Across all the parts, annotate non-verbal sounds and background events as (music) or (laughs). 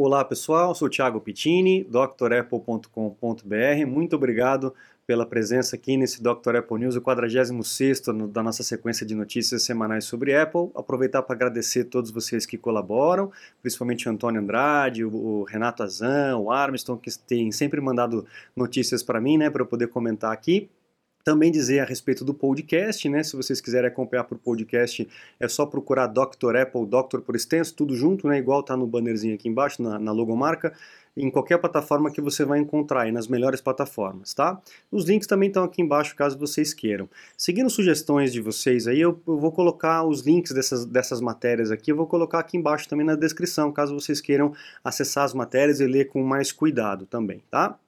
Olá pessoal, sou Thiago Pittini, drapple.com.br. Muito obrigado pela presença aqui nesse Dr. Apple News, o 46 da nossa sequência de notícias semanais sobre Apple. Aproveitar para agradecer todos vocês que colaboram, principalmente o Antônio Andrade, o Renato Azan, o Armstrong, que tem sempre mandado notícias para mim, né, para eu poder comentar aqui. Também dizer a respeito do podcast, né? Se vocês quiserem acompanhar por podcast, é só procurar Dr. Apple, Dr. por extenso, tudo junto, né? Igual tá no bannerzinho aqui embaixo, na, na logomarca, em qualquer plataforma que você vai encontrar aí, nas melhores plataformas, tá? Os links também estão aqui embaixo, caso vocês queiram. Seguindo sugestões de vocês aí, eu, eu vou colocar os links dessas, dessas matérias aqui, eu vou colocar aqui embaixo também na descrição, caso vocês queiram acessar as matérias e ler com mais cuidado também, tá?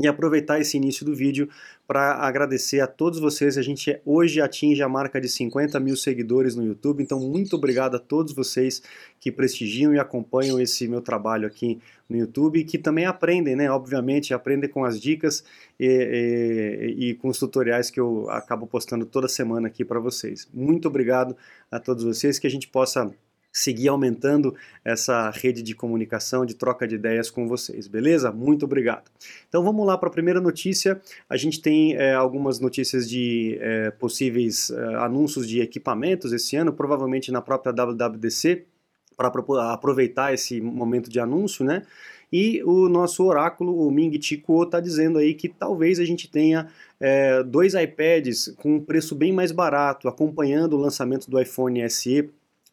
E aproveitar esse início do vídeo para agradecer a todos vocês. A gente hoje atinge a marca de 50 mil seguidores no YouTube, então muito obrigado a todos vocês que prestigiam e acompanham esse meu trabalho aqui no YouTube e que também aprendem, né? Obviamente, aprendem com as dicas e, e, e com os tutoriais que eu acabo postando toda semana aqui para vocês. Muito obrigado a todos vocês, que a gente possa seguir aumentando essa rede de comunicação, de troca de ideias com vocês, beleza? Muito obrigado. Então vamos lá para a primeira notícia. A gente tem é, algumas notícias de é, possíveis é, anúncios de equipamentos esse ano, provavelmente na própria WWDC, para aproveitar esse momento de anúncio, né? E o nosso oráculo, o Ming Chi Kuo, está dizendo aí que talvez a gente tenha é, dois iPads com um preço bem mais barato, acompanhando o lançamento do iPhone SE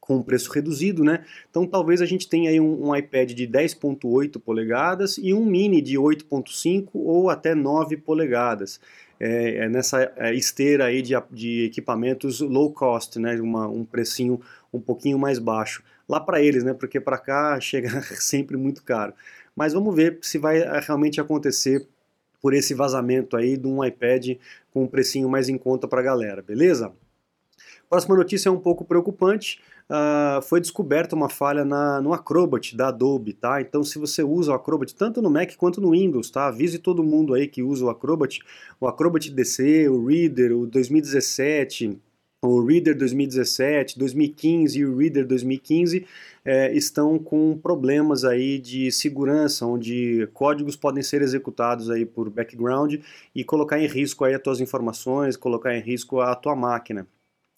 com um preço reduzido, né? Então talvez a gente tenha aí um, um iPad de 10.8 polegadas e um mini de 8.5 ou até 9 polegadas. É, é nessa é, esteira aí de, de, equipamentos low cost, né? Uma, um precinho um pouquinho mais baixo. Lá para eles, né? Porque para cá (laughs) chega sempre muito caro. Mas vamos ver se vai é, realmente acontecer por esse vazamento aí de um iPad com um precinho mais em conta para a galera, beleza? Próxima notícia é um pouco preocupante uh, foi descoberta uma falha na, no Acrobat da Adobe, tá? Então se você usa o Acrobat tanto no Mac quanto no Windows, tá? Avise todo mundo aí que usa o Acrobat, o Acrobat DC, o Reader, o 2017, o Reader 2017, 2015 e o Reader 2015 é, estão com problemas aí de segurança, onde códigos podem ser executados aí por background e colocar em risco aí as tuas informações, colocar em risco a tua máquina.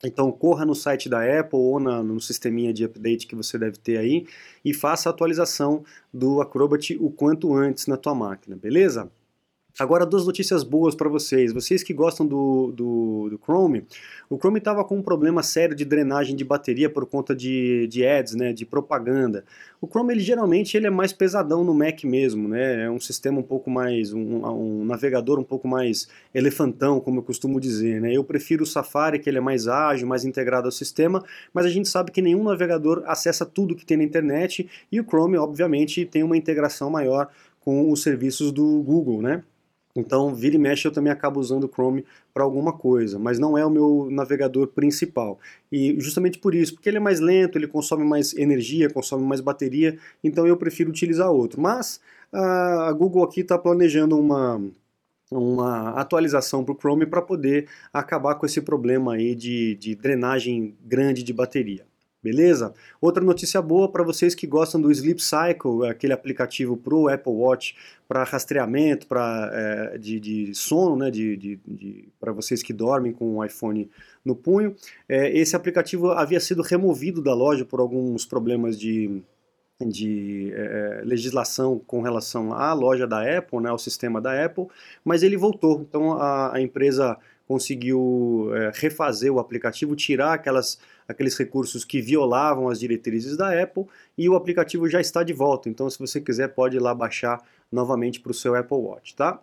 Então corra no site da Apple ou na, no sisteminha de update que você deve ter aí e faça a atualização do Acrobat o quanto antes na tua máquina, beleza? Agora, duas notícias boas para vocês. Vocês que gostam do, do, do Chrome, o Chrome estava com um problema sério de drenagem de bateria por conta de, de ads, né, de propaganda. O Chrome, ele, geralmente, ele é mais pesadão no Mac mesmo, né, é um sistema um pouco mais, um, um navegador um pouco mais elefantão, como eu costumo dizer. Né. Eu prefiro o Safari, que ele é mais ágil, mais integrado ao sistema, mas a gente sabe que nenhum navegador acessa tudo que tem na internet e o Chrome, obviamente, tem uma integração maior com os serviços do Google, né? Então, vira e mexe, eu também acabo usando o Chrome para alguma coisa, mas não é o meu navegador principal. E justamente por isso, porque ele é mais lento, ele consome mais energia, consome mais bateria, então eu prefiro utilizar outro. Mas a Google aqui está planejando uma, uma atualização para o Chrome para poder acabar com esse problema aí de, de drenagem grande de bateria. Beleza? Outra notícia boa para vocês que gostam do Sleep Cycle, aquele aplicativo para o Apple Watch para rastreamento pra, é, de, de, sono, né, de, de, de para vocês que dormem com o iPhone no punho. É, esse aplicativo havia sido removido da loja por alguns problemas de, de é, legislação com relação à loja da Apple, né, ao sistema da Apple, mas ele voltou. Então a, a empresa conseguiu é, refazer o aplicativo, tirar aquelas, aqueles recursos que violavam as diretrizes da Apple e o aplicativo já está de volta. Então, se você quiser, pode ir lá baixar novamente para o seu Apple Watch, tá?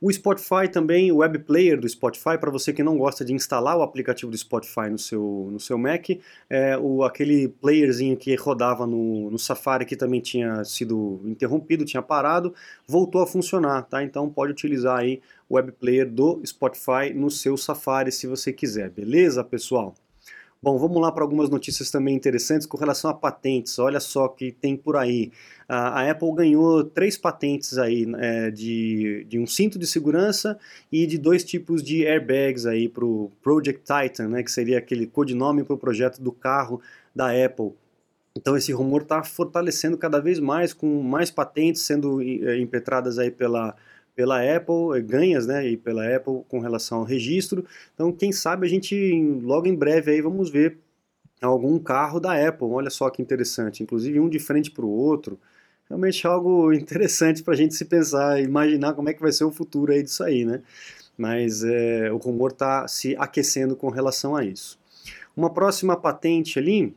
O Spotify também, o web player do Spotify, para você que não gosta de instalar o aplicativo do Spotify no seu, no seu Mac, é, o, aquele playerzinho que rodava no, no Safari que também tinha sido interrompido, tinha parado, voltou a funcionar, tá? Então pode utilizar aí o web player do Spotify no seu Safari se você quiser, beleza, pessoal? Bom, vamos lá para algumas notícias também interessantes com relação a patentes. Olha só que tem por aí. A, Apple ganhou três patentes aí é, de, de um cinto de segurança e de dois tipos de airbags aí para o Project Titan, né, que seria aquele codinome para o projeto do carro da Apple. Então esse rumor está fortalecendo cada vez mais, com mais patentes sendo eh, impetradas aí pela, pela Apple, eh, ganhas, né, e pela Apple com relação ao registro. Então quem sabe a gente logo em breve aí vamos ver algum carro da Apple. Olha só que interessante, inclusive um de frente para o outro. Realmente algo (laughs) interessante para a gente se pensar, imaginar como é que vai ser o futuro aí disso aí, né? Mas é, o rumor está se aquecendo com relação a isso. Uma próxima patente ali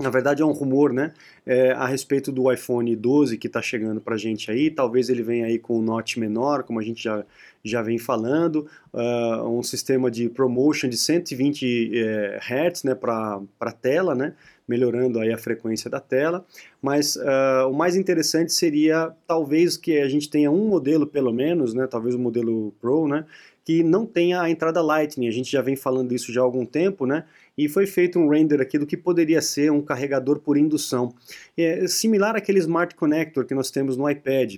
na verdade é um rumor, né, é, a respeito do iPhone 12 que está chegando para a gente aí, talvez ele venha aí com um note menor, como a gente já, já vem falando, uh, um sistema de promotion de 120 é, Hz, né, para a tela, né, melhorando aí a frequência da tela, mas uh, o mais interessante seria talvez que a gente tenha um modelo pelo menos, né, talvez o modelo Pro, né, que não tenha a entrada Lightning, a gente já vem falando isso já há algum tempo, né, e foi feito um render aqui do que poderia ser um carregador por indução. É similar àquele Smart Connector que nós temos no iPad,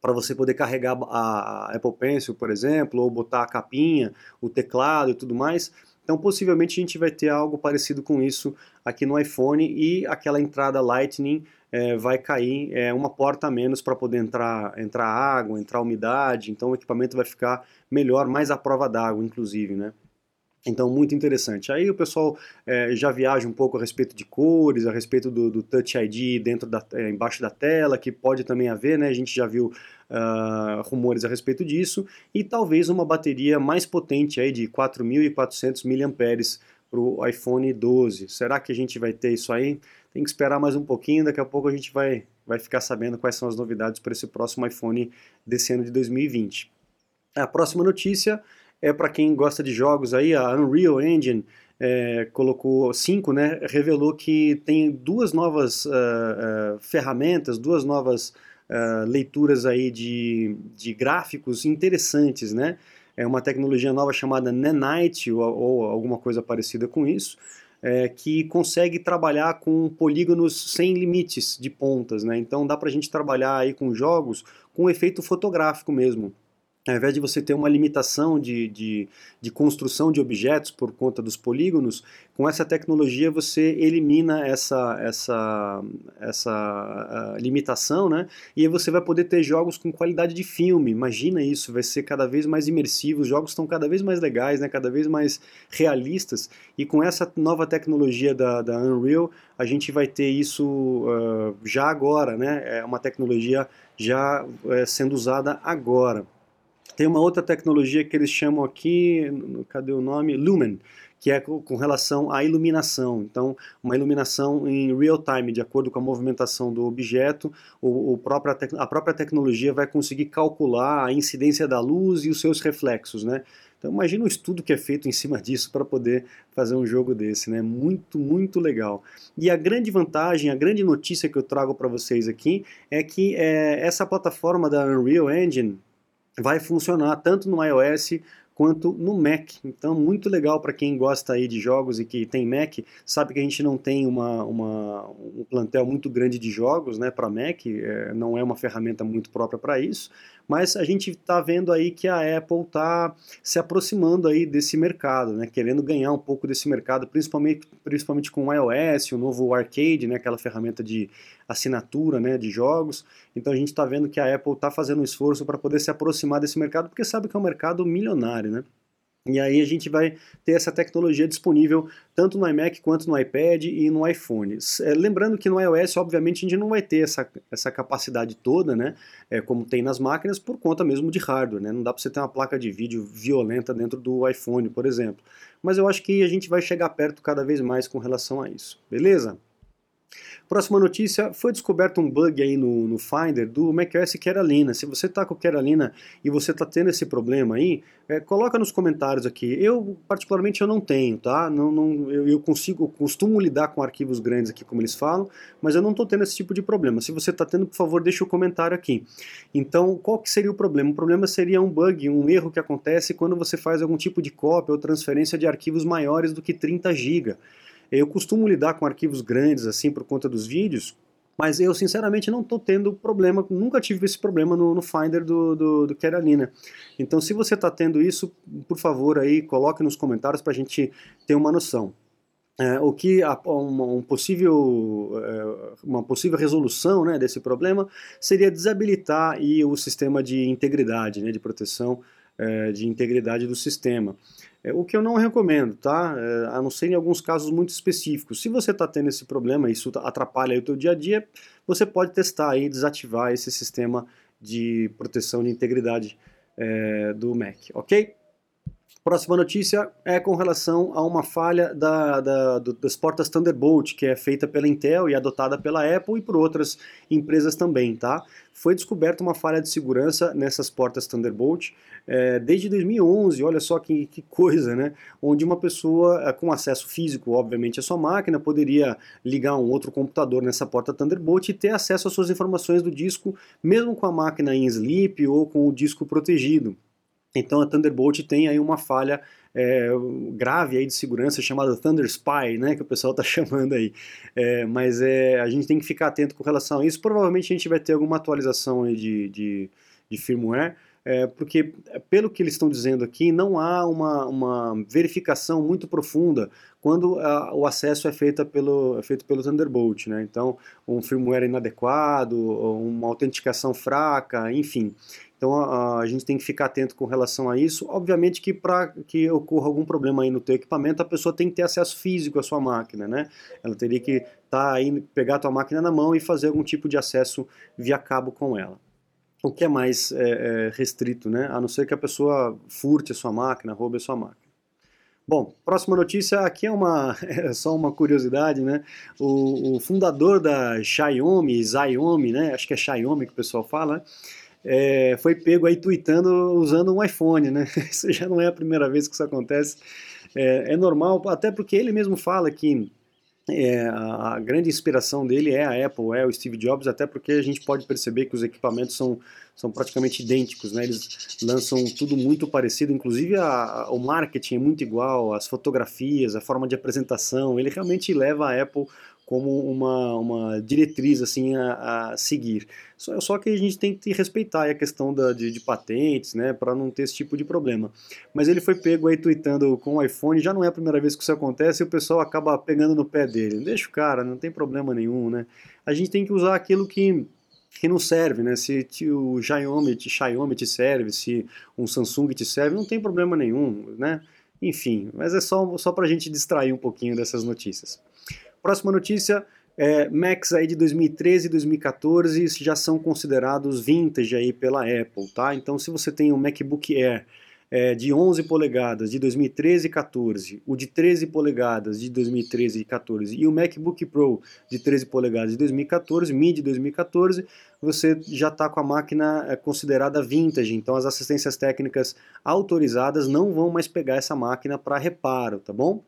para você poder carregar a Apple Pencil, por exemplo, ou botar a capinha, o teclado e tudo mais. Então, possivelmente a gente vai ter algo parecido com isso aqui no iPhone e aquela entrada Lightning é, vai cair é, uma porta a menos para poder entrar, entrar água, entrar umidade. Então, o equipamento vai ficar melhor, mais à prova d'água, inclusive, né? Então, muito interessante. Aí o pessoal é, já viaja um pouco a respeito de cores, a respeito do, do Touch ID dentro da, é, embaixo da tela, que pode também haver, né? A gente já viu uh, rumores a respeito disso. E talvez uma bateria mais potente aí de 4.400 mAh para o iPhone 12. Será que a gente vai ter isso aí? Tem que esperar mais um pouquinho, daqui a pouco a gente vai, vai ficar sabendo quais são as novidades para esse próximo iPhone desse ano de 2020. A próxima notícia é para quem gosta de jogos aí, a Unreal Engine é, colocou 5, né, revelou que tem duas novas uh, uh, ferramentas, duas novas uh, leituras aí de, de gráficos interessantes, né? É uma tecnologia nova chamada Nanite ou, ou alguma coisa parecida com isso, é, que consegue trabalhar com polígonos sem limites de pontas, né? Então dá para a gente trabalhar aí com jogos com efeito fotográfico mesmo ao invés de você ter uma limitação de, de, de, construção de objetos por conta dos polígonos, com essa tecnologia você elimina essa, essa, essa limitação, né? E aí você vai poder ter jogos com qualidade de filme. Imagina isso, vai ser cada vez mais imersivo, os jogos estão cada vez mais legais, né? cada vez mais realistas. E com essa nova tecnologia da, da Unreal, a gente vai ter isso uh, já agora, né? É uma tecnologia já uh, sendo usada agora. Tem uma outra tecnologia que eles chamam aqui, cadê o nome? Lumen, que é com relação à iluminação. Então, uma iluminação em real time, de acordo com a movimentação do objeto, o, o própria a própria tecnologia vai conseguir calcular a incidência da luz e os seus reflexos, né? Então imagina o estudo que é feito em cima disso para poder fazer um jogo desse, né? Muito, muito legal. E a grande vantagem, a grande notícia que eu trago para vocês aqui é que é, essa plataforma da Unreal Engine, vai funcionar tanto no iOS quanto no Mac. Então, muito legal para quem gosta aí de jogos e que tem Mac, sabe que a gente não tem uma, uma um plantel muito grande de jogos né, para Mac, é, não é uma ferramenta muito própria para isso, mas a gente está vendo aí que a Apple está se aproximando aí desse mercado, né, querendo ganhar um pouco desse mercado, principalmente, principalmente com o iOS, o novo Arcade, né, aquela ferramenta de assinatura né, de jogos. Então a gente está vendo que a Apple está fazendo um esforço para poder se aproximar desse mercado, porque sabe que é um mercado milionário. Né? E aí a gente vai ter essa tecnologia disponível tanto no iMac quanto no iPad e no iPhone. É, lembrando que no iOS, obviamente, a gente não vai ter essa, essa capacidade toda, né, é, como tem nas máquinas, por conta mesmo de hardware. Né? Não dá para você ter uma placa de vídeo violenta dentro do iPhone, por exemplo. Mas eu acho que a gente vai chegar perto cada vez mais com relação a isso. Beleza? Próxima notícia, foi descoberto um bug aí no, no Finder do macOS Carolina. Se você está com Carolina e você está tendo esse problema aí, é, coloca nos comentários aqui. Eu, particularmente, eu não tenho, tá? Não, não, eu, eu consigo, costumo lidar com arquivos grandes aqui, como eles falam, mas eu não estou tendo esse tipo de problema. Se você está tendo, por favor, deixe o um comentário aqui. Então, qual que seria o problema? O problema seria um bug, um erro que acontece quando você faz algum tipo de cópia ou transferência de arquivos maiores do que 30 GB. Eu costumo lidar com arquivos grandes assim por conta dos vídeos, mas eu sinceramente não estou tendo problema, nunca tive esse problema no, no Finder do, do, do Carolina. Então se você está tendo isso, por favor aí, coloque nos comentários para a gente ter uma noção. é, o que a, uma, um possível, é, uma possível resolução né, desse problema seria desabilitar aí, o sistema de integridade, né, de proteção é, de integridade do sistema. É, o que eu não recomendo, tá? É, a não ser em alguns casos muito específicos. Se você está tendo esse problema, isso atrapalha o teu dia a dia, você pode testar e desativar esse sistema de proteção de integridade é, do Mac, ok? Próxima notícia é com relação a uma falha da, da, do, das portas Thunderbolt, que é feita pela Intel e adotada pela Apple e por outras empresas também, tá? Foi descoberta uma falha de segurança nessas portas Thunderbolt é, desde 2011, olha só que, que, coisa, né? Onde uma pessoa é, com acesso físico, obviamente, à sua máquina, poderia ligar um outro computador nessa porta Thunderbolt e ter acesso às suas informações do disco, mesmo com a máquina em sleep ou com o disco protegido. Então a Thunderbolt tem aí uma falha é, grave aí de segurança chamada Thunder Spy, né, que o pessoal está (laughs) chamando aí. É, mas é, a gente tem que ficar atento com relação a isso. Provavelmente a gente vai ter alguma atualização de, de, de firmware, é, porque pelo que eles estão dizendo aqui, não há uma, uma verificação muito profunda quando a, o acesso é feito pelo, é feito pelo Thunderbolt, né? Então, um firmware inadequado, uma autenticação fraca, enfim. Então a, a, gente tem que ficar atento com relação a isso. Obviamente que para que ocorra algum problema aí no teu equipamento, a pessoa tem que ter acesso físico à sua máquina, né? Ela teria que estar tá aí, pegar a tua máquina na mão e fazer algum tipo de acesso via cabo com ela. O que é mais é, é, restrito, né? A não ser que a pessoa furte a sua máquina, roube a sua máquina. Bom, próxima notícia aqui é uma (laughs) é só uma curiosidade, né? O, o fundador da Xiaomi, Xiaomi, né? Acho que é Xiaomi que o pessoal fala, né? É, foi pego aí tweetando usando um iPhone, né? (laughs) Isso já não é a primeira vez que isso acontece. É, é normal, até porque ele mesmo fala que é, a grande inspiração dele é a Apple, é o Steve Jobs, até porque a gente pode perceber que os equipamentos são, são praticamente idênticos, né? eles lançam tudo muito parecido, inclusive a, o marketing é muito igual, as fotografias, a forma de apresentação, ele realmente leva a Apple como uma, uma diretriz assim a, a seguir. Só, só, que a gente tem que respeitar a questão da, de, de patentes, né, para não ter esse tipo de problema. Mas ele foi pego aí tweetando com o iPhone, já não é a primeira vez que isso acontece e o pessoal acaba pegando no pé dele. Deixa o cara, não tem problema nenhum, né? A gente tem que usar aquilo que que não serve, né? Se o Xiaomi, Xiaomi te serve, se um Samsung te serve, não tem problema nenhum, né? Enfim, mas é só, só para a gente distrair um pouquinho dessas notícias. Próxima notícia, é, Macs aí de 2013 e 2014 já são considerados vintage aí pela Apple, tá? Então se você tem um MacBook Air é, de 11 polegadas de 2013 e 14, o de 13 polegadas de 2013 e 14 e o MacBook Pro de 13 polegadas de 2014, mid de 2014, você já está com a máquina é, considerada vintage, então as assistências técnicas autorizadas não vão mais pegar essa máquina para reparo, tá bom?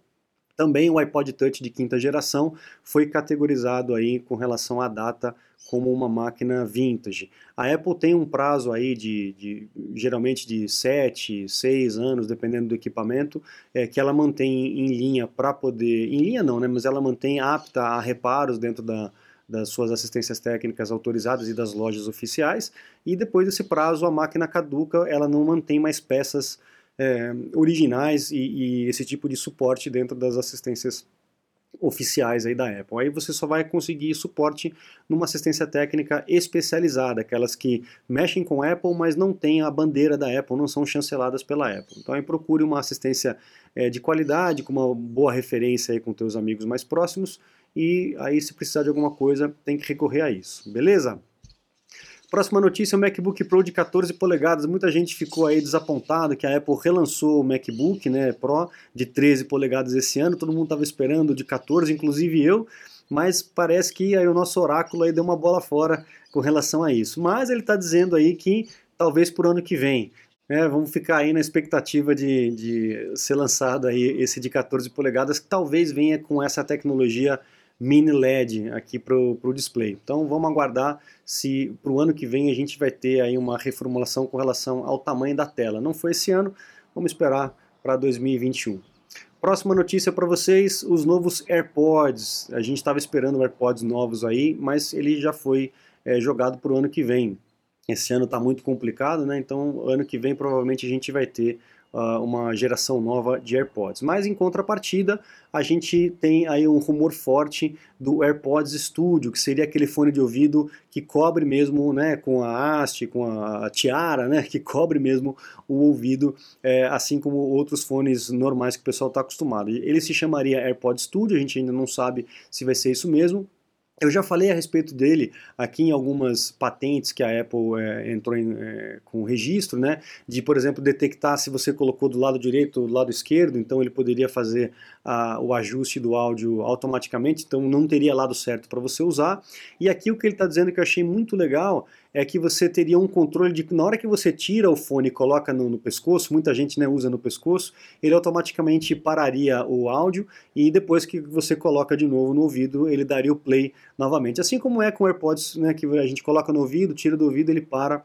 Também o iPod Touch de quinta geração foi categorizado aí com relação à data como uma máquina vintage. A Apple tem um prazo aí de, de geralmente de 7, 6 anos, dependendo do equipamento, é, que ela mantém em linha para poder, em linha não, né, mas ela mantém apta a reparos dentro da, das suas assistências técnicas autorizadas e das lojas oficiais, e depois desse prazo a máquina caduca, ela não mantém mais peças é, originais e, e, esse tipo de suporte dentro das assistências oficiais aí da Apple. Aí você só vai conseguir suporte numa assistência técnica especializada, aquelas que mexem com Apple, mas não têm a bandeira da Apple, não são chanceladas pela Apple. Então aí procure uma assistência é, de qualidade, com uma boa referência aí com teus amigos mais próximos, e aí se precisar de alguma coisa tem que recorrer a isso, beleza? Próxima notícia, o MacBook Pro de 14 polegadas. Muita gente ficou aí desapontado que a Apple relançou o MacBook né, Pro de 13 polegadas esse ano. Todo mundo estava esperando de 14, inclusive eu. Mas parece que aí o nosso oráculo aí deu uma bola fora com relação a isso. Mas ele está dizendo aí que talvez por ano que vem. É, vamos ficar aí na expectativa de, de ser lançado aí esse de 14 polegadas, que talvez venha com essa tecnologia mini LED aqui para o display. Então vamos aguardar se para o ano que vem a gente vai ter aí uma reformulação com relação ao tamanho da tela. Não foi esse ano, vamos esperar para 2021. Próxima notícia para vocês, os novos AirPods. A gente estava esperando AirPods novos aí, mas ele já foi é, jogado para o ano que vem. Esse ano está muito complicado, né? Então ano que vem provavelmente a gente vai ter uma geração nova de AirPods. Mas em contrapartida, a gente tem aí um rumor forte do AirPods Studio, que seria aquele fone de ouvido que cobre mesmo, né, com a haste, com a tiara, né, (laughs) que cobre mesmo o ouvido, é, assim como outros fones normais que o pessoal está acostumado. Ele se chamaria AirPods Studio, a gente ainda não sabe se vai ser isso mesmo, eu já falei a respeito dele aqui em algumas patentes que a Apple é, entrou em, é, com registro, né? De, por exemplo, detectar se você colocou do lado direito ou do lado esquerdo, então ele poderia fazer a, o ajuste do áudio automaticamente, então não teria lado certo para você usar. E aqui o que ele está dizendo que eu achei muito legal é que você teria um controle de na hora que você tira o fone e coloca no, no pescoço, muita gente né, usa no pescoço, ele automaticamente pararia o áudio e depois que você coloca de novo no ouvido, ele daria o play novamente. Assim como é com AirPods, né, que a gente coloca no ouvido, tira do ouvido, ele para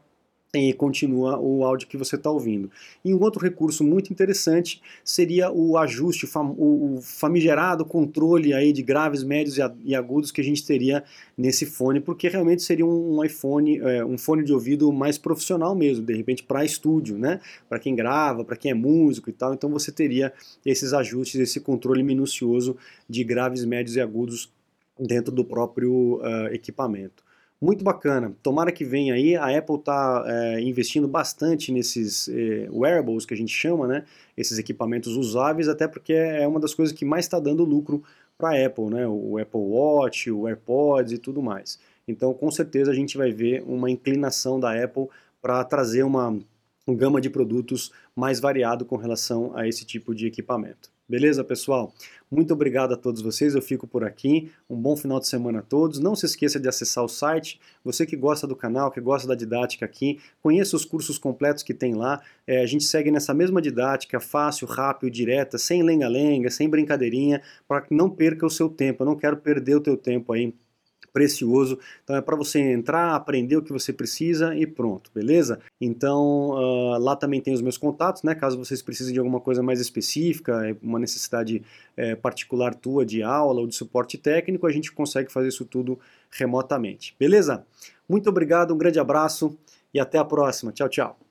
e continua o áudio que você está ouvindo. E um outro recurso muito interessante seria o ajuste, o famigerado controle aí de graves, médios e agudos que a gente teria nesse fone, porque realmente seria um iPhone, é, um fone de ouvido mais profissional mesmo, de repente para estúdio, né? Para quem grava, para quem é músico e tal. Então você teria esses ajustes, esse controle minucioso de graves, médios e agudos dentro do próprio uh, equipamento. Muito bacana. Tomara que venha aí. A Apple está é, investindo bastante nesses é, wearables que a gente chama, né? Esses equipamentos usáveis, até porque é uma das coisas que mais está dando lucro para a Apple, né? O Apple Watch, o AirPods e tudo mais. Então, com certeza a gente vai ver uma inclinação da Apple para trazer uma, uma gama de produtos mais variado com relação a esse tipo de equipamento. Beleza, pessoal? Muito obrigado a todos vocês, eu fico por aqui. Um bom final de semana a todos. Não se esqueça de acessar o site. Você que gosta do canal, que gosta da didática aqui, conheça os cursos completos que tem lá. É, a gente segue nessa mesma didática, fácil, rápido, direta, sem lenga-lenga, sem brincadeirinha, para que não perca o seu tempo. Eu não quero perder o teu tempo aí precioso. Então é para você entrar, aprender o que você precisa e pronto, beleza? Então uh, lá também tem os meus contatos, né? Caso vocês precisem de alguma coisa mais específica, é uma necessidade é, particular tua de aula ou de suporte técnico, a gente consegue fazer isso tudo remotamente, beleza? Muito obrigado, um grande abraço e até a próxima. Tchau, tchau.